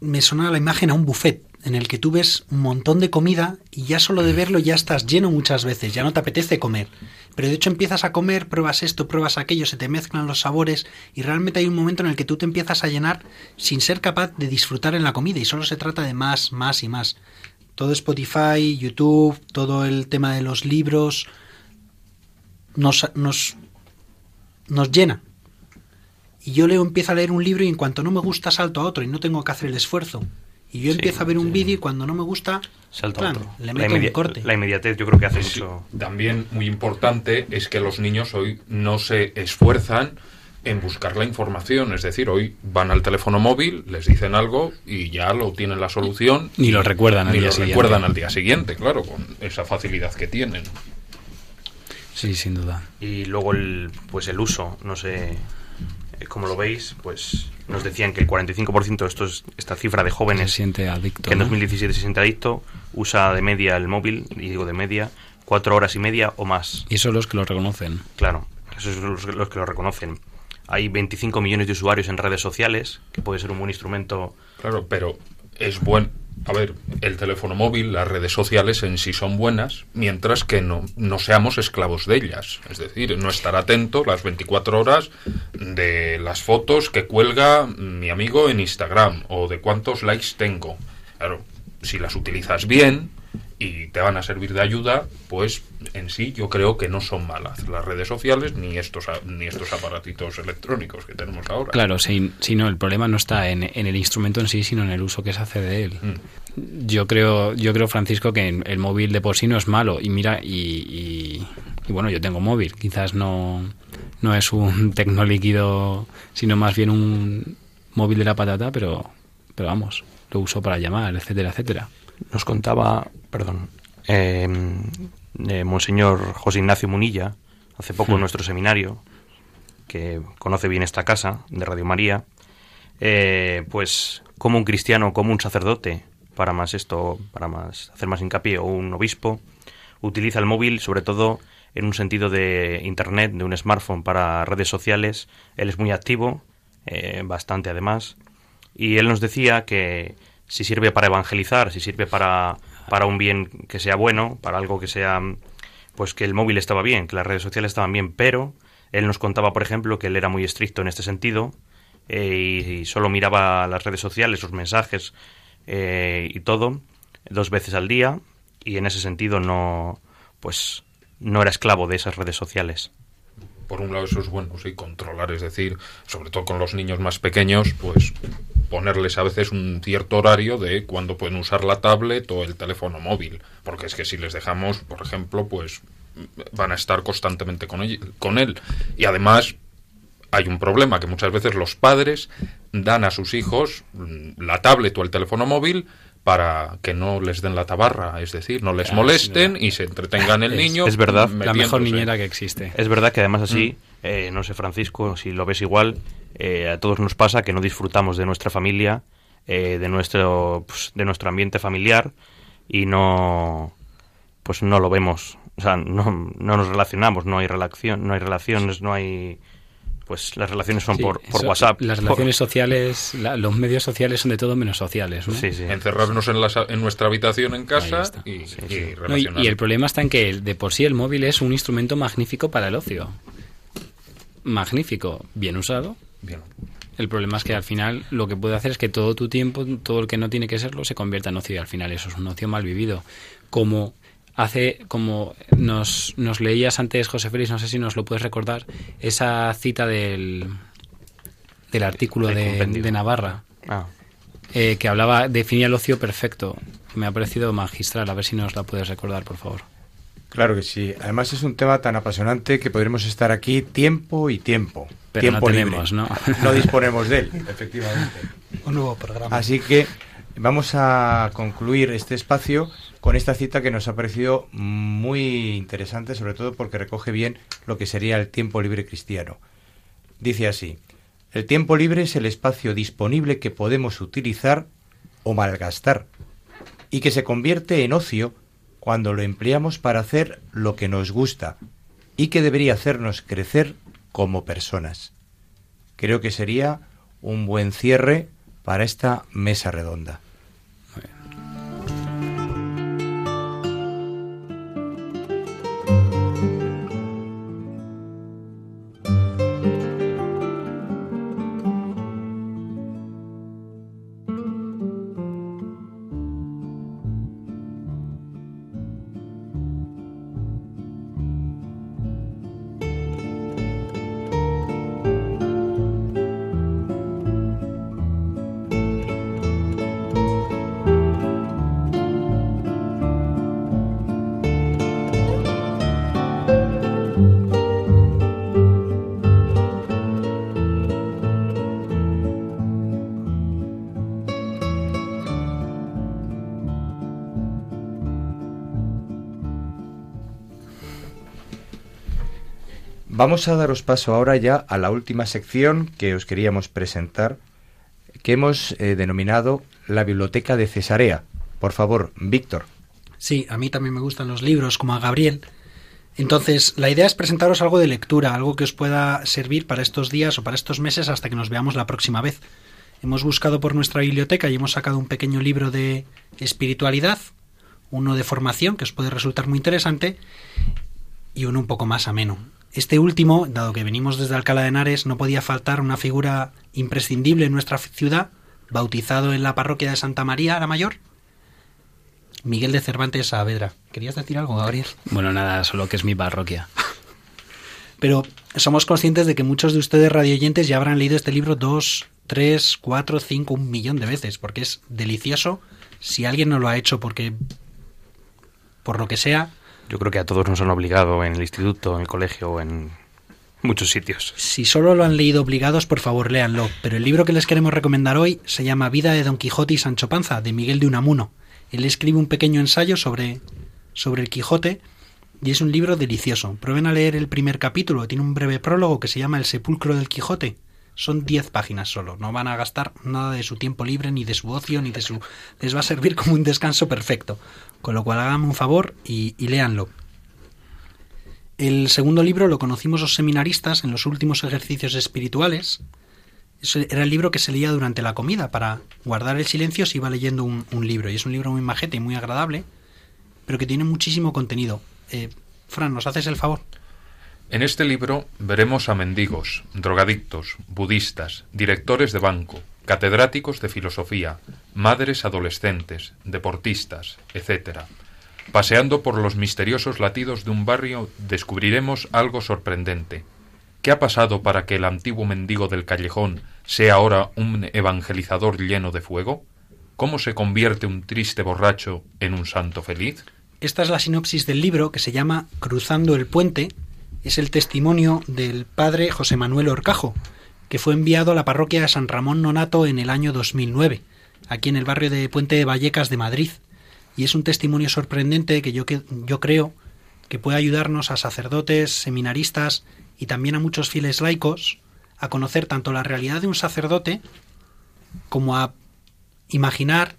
me suena la imagen a un buffet en el que tú ves un montón de comida y ya solo de verlo ya estás lleno muchas veces, ya no te apetece comer. Pero de hecho empiezas a comer, pruebas esto, pruebas aquello, se te mezclan los sabores y realmente hay un momento en el que tú te empiezas a llenar sin ser capaz de disfrutar en la comida y solo se trata de más, más y más. Todo Spotify, YouTube, todo el tema de los libros nos, nos, nos llena. y yo leo, empiezo a leer un libro y en cuanto no me gusta salto a otro y no tengo que hacer el esfuerzo. Y yo Sí, empiezo a ver un sí. vídeo y cuando no me gusta, Salta plan, otro. le La meto un inmedi- corte. La inmediatez yo creo que hace Sí, mucho. También muy importante es que los niños hoy no se esfuerzan en buscar la información, es decir, hoy van al teléfono móvil, les dicen algo y ya lo tienen la solución. Ni lo recuerdan al Ni día lo siguiente. recuerdan al día siguiente, claro, con esa facilidad que tienen. Sí, sin duda. Y luego el, pues el uso, no sé cómo lo veis, pues nos decían que el 45% de estos, esta cifra de Se jóvenes siente adicto. que en ¿no? 2017 se siente adicto usa de media el móvil, y digo de media, cuatro horas y media o más. Y son los que lo reconocen. Claro, esos son los, los que lo reconocen. Hay 25 millones de usuarios en redes sociales, que puede ser un buen instrumento. Claro, pero es buen. A ver, el teléfono móvil, las redes sociales en sí son buenas, mientras que no, no seamos esclavos de ellas. Es decir, no estar atento las 24 horas de las fotos que cuelga mi amigo en Instagram o de cuántos likes tengo. Claro, si las utilizas bien y te van a servir de ayuda, pues en sí yo creo que no son malas las redes sociales ni estos, ni estos aparatitos electrónicos que tenemos ahora. Claro, si, si no, el problema no está en, en el instrumento en sí, sino en el uso que se hace de él. Mm. Yo creo, yo creo, Francisco, que el móvil de por sí no es malo. Y mira, y, y- y bueno, yo tengo móvil. Quizás no, no es un tecnolíquido, sino más bien un móvil de la patata, pero, pero vamos, lo uso para llamar, etcétera, etcétera. Nos contaba, perdón, eh, eh, Monseñor José Ignacio Munilla, hace poco en Hmm. nuestro seminario, que conoce bien esta casa de Radio María, eh, pues como un cristiano, como un sacerdote, para más esto, para más hacer más hincapié, o un obispo, utiliza el móvil sobre todo en un sentido de internet, de un smartphone para redes sociales. Él es muy activo, eh, bastante además, y él nos decía que si sirve para evangelizar, si sirve para, para un bien que sea bueno, para algo que sea, pues que el móvil estaba bien, que las redes sociales estaban bien, pero él nos contaba, por ejemplo, que él era muy estricto en este sentido eh, y, solo miraba las redes sociales, los mensajes eh, y todo dos veces al día y en ese sentido no, pues no era esclavo de esas redes sociales. por un lado eso es bueno, sí, controlar, es decir, sobre todo con los niños más pequeños, pues ponerles a veces un cierto horario de cuándo pueden usar la tablet o el teléfono móvil, porque es que si les dejamos, por ejemplo, pues van a estar constantemente con él, con él. y además hay un problema que muchas veces los padres dan a sus hijos mm, la tablet o el teléfono móvil para que no les den la tabarra, es decir, no les Ah, molesten y se entretengan el Es- niño. es verdad. La mejor niñera que existe. Es verdad que además Mm. así, eh, no sé Francisco, si lo ves igual, eh, a todos nos pasa que no disfrutamos de nuestra familia, eh, de nuestro pues, de nuestro ambiente familiar y no pues no lo vemos, o sea, no, no nos relacionamos, no hay relación, no hay relaciones, no hay pues las relaciones son Sí, por, por eso- WhatsApp. Las por- relaciones sociales, la- los medios sociales son de todo menos sociales. ¿no? Sí, sí. encerrarnos en, la en nuestra habitación en casa y, Sí, y. No, y, y el problema está en que el- de por sí el móvil es un instrumento magnífico para el ocio. Magnífico, bien usado. Bien. El problema es que al final lo que puede hacer es que todo tu tiempo, todo el que no tiene que serlo, se convierta en ocio y al final eso es un ocio mal vivido. Como hace, como nos, nos leías antes, José Félix, no sé si nos lo puedes recordar, esa cita del, del artículo de Navarra, Ah, eh, que hablaba, definía el ocio perfecto. Me ha parecido magistral, a ver si nos la puedes recordar, por favor. Claro que sí. Además es un tema tan apasionante que podremos estar aquí tiempo y tiempo. Pero tiempo no libre. tenemos, ¿no? No disponemos de él, efectivamente. Un nuevo programa. Así que vamos a concluir este espacio con esta cita que nos ha parecido muy interesante, sobre todo porque recoge bien lo que sería el tiempo libre cristiano. Dice así, el tiempo libre es el espacio disponible que podemos utilizar o malgastar y que se convierte en ocio cuando lo empleamos para hacer lo que nos gusta y que debería hacernos crecer como personas. Creo que sería un buen cierre para esta mesa redonda. Vamos a daros paso ahora ya a la última sección que os queríamos presentar, que hemos eh, denominado la Biblioteca de Cesarea. Por favor, Víctor. Sí, a mí también me gustan los libros, como a Gabriel. Entonces, la idea es presentaros algo de lectura, algo que os pueda servir para estos días o para estos meses hasta que nos veamos la próxima vez. Hemos buscado por nuestra biblioteca y hemos sacado un pequeño libro de espiritualidad, uno de formación que os puede resultar muy interesante y uno un poco más ameno. Este último, dado que venimos desde Alcalá de Henares, no podía faltar una figura imprescindible en nuestra ciudad, bautizado en la parroquia de Santa María la Mayor, Miguel de Cervantes Saavedra. ¿Querías decir algo, Gabriel? Bueno, nada, solo que es mi parroquia. Pero somos conscientes de que muchos de ustedes radioyentes ya habrán leído este libro dos, tres, cuatro, cinco, un millón de veces, porque es delicioso. Si alguien no lo ha hecho porque, por lo que sea, Yo creo que a todos nos han obligado en el instituto, en el colegio en muchos sitios. Si solo lo han leído obligados, por favor, léanlo. Pero el libro que les queremos recomendar hoy se llama Vida de Don Quijote y Sancho Panza, de Miguel de Unamuno. Él escribe un pequeño ensayo sobre, sobre el Quijote y es un libro delicioso. Prueben a leer el primer capítulo, tiene un breve prólogo que se llama El sepulcro del Quijote. Son 10 páginas solo, no van a gastar nada de su tiempo libre, ni de su ocio, ni de su... Les va a servir como un descanso perfecto. Con lo cual háganme un favor y, y léanlo. El segundo libro lo conocimos los seminaristas en los últimos ejercicios espirituales. Era el libro que se leía durante la comida. Para guardar el silencio se iba leyendo un, un libro. Y es un libro muy majete y muy agradable, pero que tiene muchísimo contenido. Eh, Fran, ¿nos haces el favor? En este libro veremos a mendigos, drogadictos, budistas, directores de banco, catedráticos de filosofía, madres adolescentes, deportistas, etc. Paseando por los misteriosos latidos de un barrio descubriremos algo sorprendente. ¿Qué ha pasado para que el antiguo mendigo del callejón sea ahora un evangelizador lleno de fuego? ¿Cómo se convierte un triste borracho en un santo feliz? Esta es la sinopsis del libro que se llama Cruzando el puente. Es el testimonio del padre José Manuel Orcajo, que fue enviado a la parroquia de San Ramón Nonato en el año 2009, aquí en el barrio de Puente de Vallecas de Madrid. Y es un testimonio sorprendente que yo, que yo creo que puede ayudarnos a sacerdotes, seminaristas y también a muchos fieles laicos a conocer tanto la realidad de un sacerdote como a imaginar,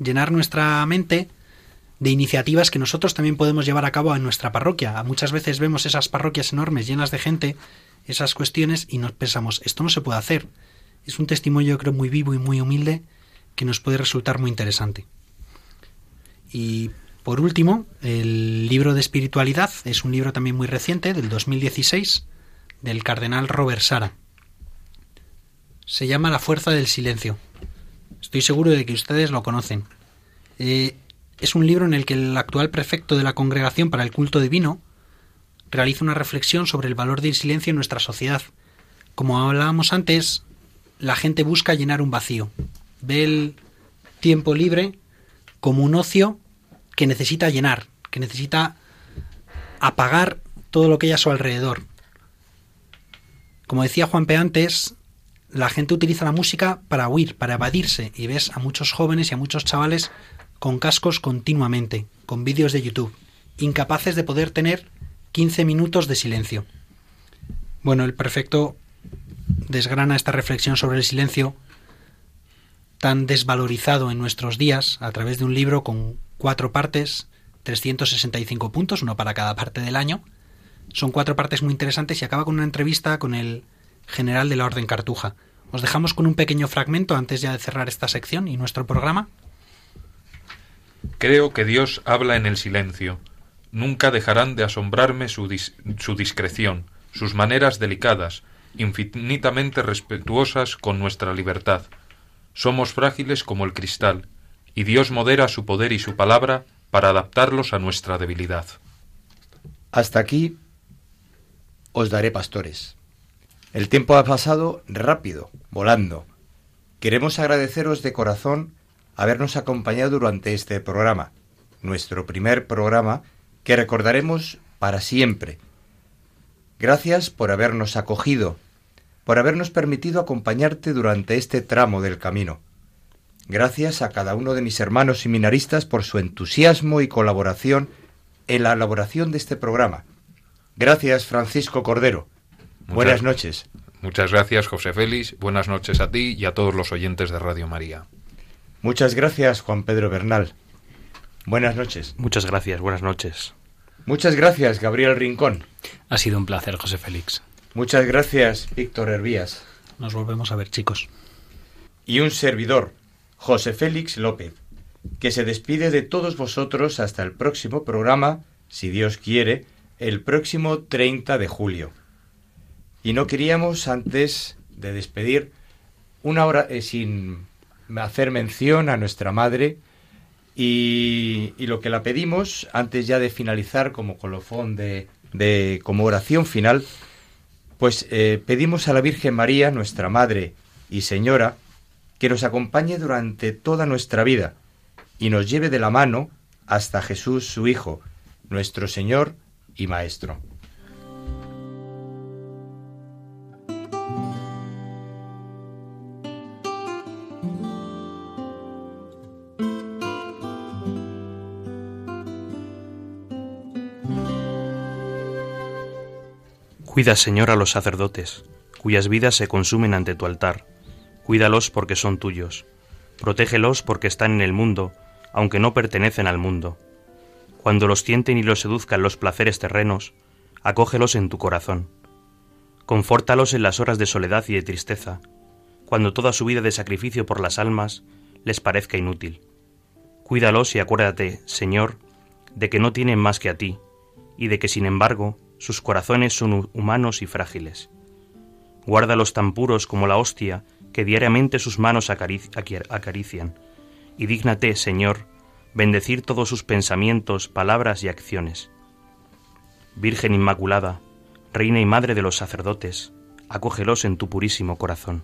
llenar nuestra mente de iniciativas que nosotros también podemos llevar a cabo en nuestra parroquia. Muchas veces vemos esas parroquias enormes llenas de gente, esas cuestiones, y nos pensamos, esto no se puede hacer. Es un testimonio, yo creo, muy vivo y muy humilde que nos puede resultar muy interesante. Y por último, el libro de espiritualidad es un libro también muy reciente, del 2016, del cardenal Robert Sara. Se llama La fuerza del silencio. Estoy seguro de que ustedes lo conocen. Eh, es un libro en el que el actual prefecto de la Congregación para el Culto Divino realiza una reflexión sobre el valor del silencio en nuestra sociedad. Como hablábamos antes, la gente busca llenar un vacío. Ve el tiempo libre como un ocio que necesita llenar, que necesita apagar todo lo que hay a su alrededor. Como decía Juan P. antes, la gente utiliza la música para huir, para evadirse, y ves a muchos jóvenes y a muchos chavales con cascos continuamente, con vídeos de YouTube, incapaces de poder tener 15 minutos de silencio. Bueno, el prefecto desgrana esta reflexión sobre el silencio tan desvalorizado en nuestros días a través de un libro con cuatro partes, 365 puntos, uno para cada parte del año. Son cuatro partes muy interesantes y acaba con una entrevista con el general de la Orden Cartuja. Os dejamos con un pequeño fragmento antes ya de cerrar esta sección y nuestro programa. Creo que Dios habla en el silencio. Nunca dejarán de asombrarme su, dis- su discreción, sus maneras delicadas, infinitamente respetuosas con nuestra libertad. Somos frágiles como el cristal, y Dios modera su poder y su palabra para adaptarlos a nuestra debilidad. Hasta aquí os daré pastores. El tiempo ha pasado rápido, volando. Queremos agradeceros de corazón habernos acompañado durante este programa, nuestro primer programa que recordaremos para siempre. Gracias por habernos acogido, por habernos permitido acompañarte durante este tramo del camino. Gracias a cada uno de mis hermanos seminaristas por su entusiasmo y colaboración en la elaboración de este programa. Gracias, Francisco Cordero. Buenas noches. Muchas gracias, José Félix. Buenas noches a ti y a todos los oyentes de Radio María. Muchas gracias, Juan Pedro Bernal. Buenas noches. Muchas gracias, buenas noches. Muchas gracias, Gabriel Rincón. Ha sido un placer, José Félix. Muchas gracias, Víctor Hervías. Nos volvemos a ver, chicos. Y un servidor, José Félix López, que se despide de todos vosotros hasta el próximo programa, si Dios quiere, el próximo 30 de julio. Y no queríamos, antes de despedir, una hora eh, sin hacer mención a nuestra madre y, lo que la pedimos, antes ya de finalizar como colofón de, de como oración final, pues eh, pedimos a la Virgen María, nuestra Madre y Señora, que nos acompañe durante toda nuestra vida y nos lleve de la mano hasta Jesús su Hijo, nuestro Señor y Maestro. Cuida, Señor, a los sacerdotes, cuyas vidas se consumen ante tu altar. Cuídalos porque son tuyos. Protégelos porque están en el mundo, aunque no pertenecen al mundo. Cuando los tienten y los seduzcan los placeres terrenos, acógelos en tu corazón. Confórtalos en las horas de soledad y de tristeza, cuando toda su vida de sacrificio por las almas les parezca inútil. Cuídalos y acuérdate, Señor, de que no tienen más que a ti, y de que, sin embargo, sus corazones son humanos y frágiles. Guárdalos tan puros como la hostia que diariamente sus manos acarician, y dígnate, Señor, bendecir todos sus pensamientos, palabras y acciones. Virgen Inmaculada, Reina y Madre de los sacerdotes, acógelos en tu purísimo corazón.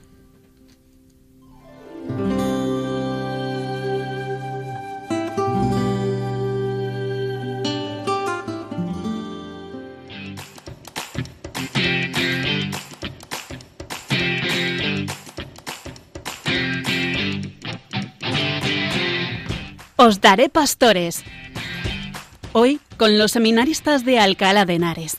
Os daré pastores. Hoy con los seminaristas de Alcalá de Henares.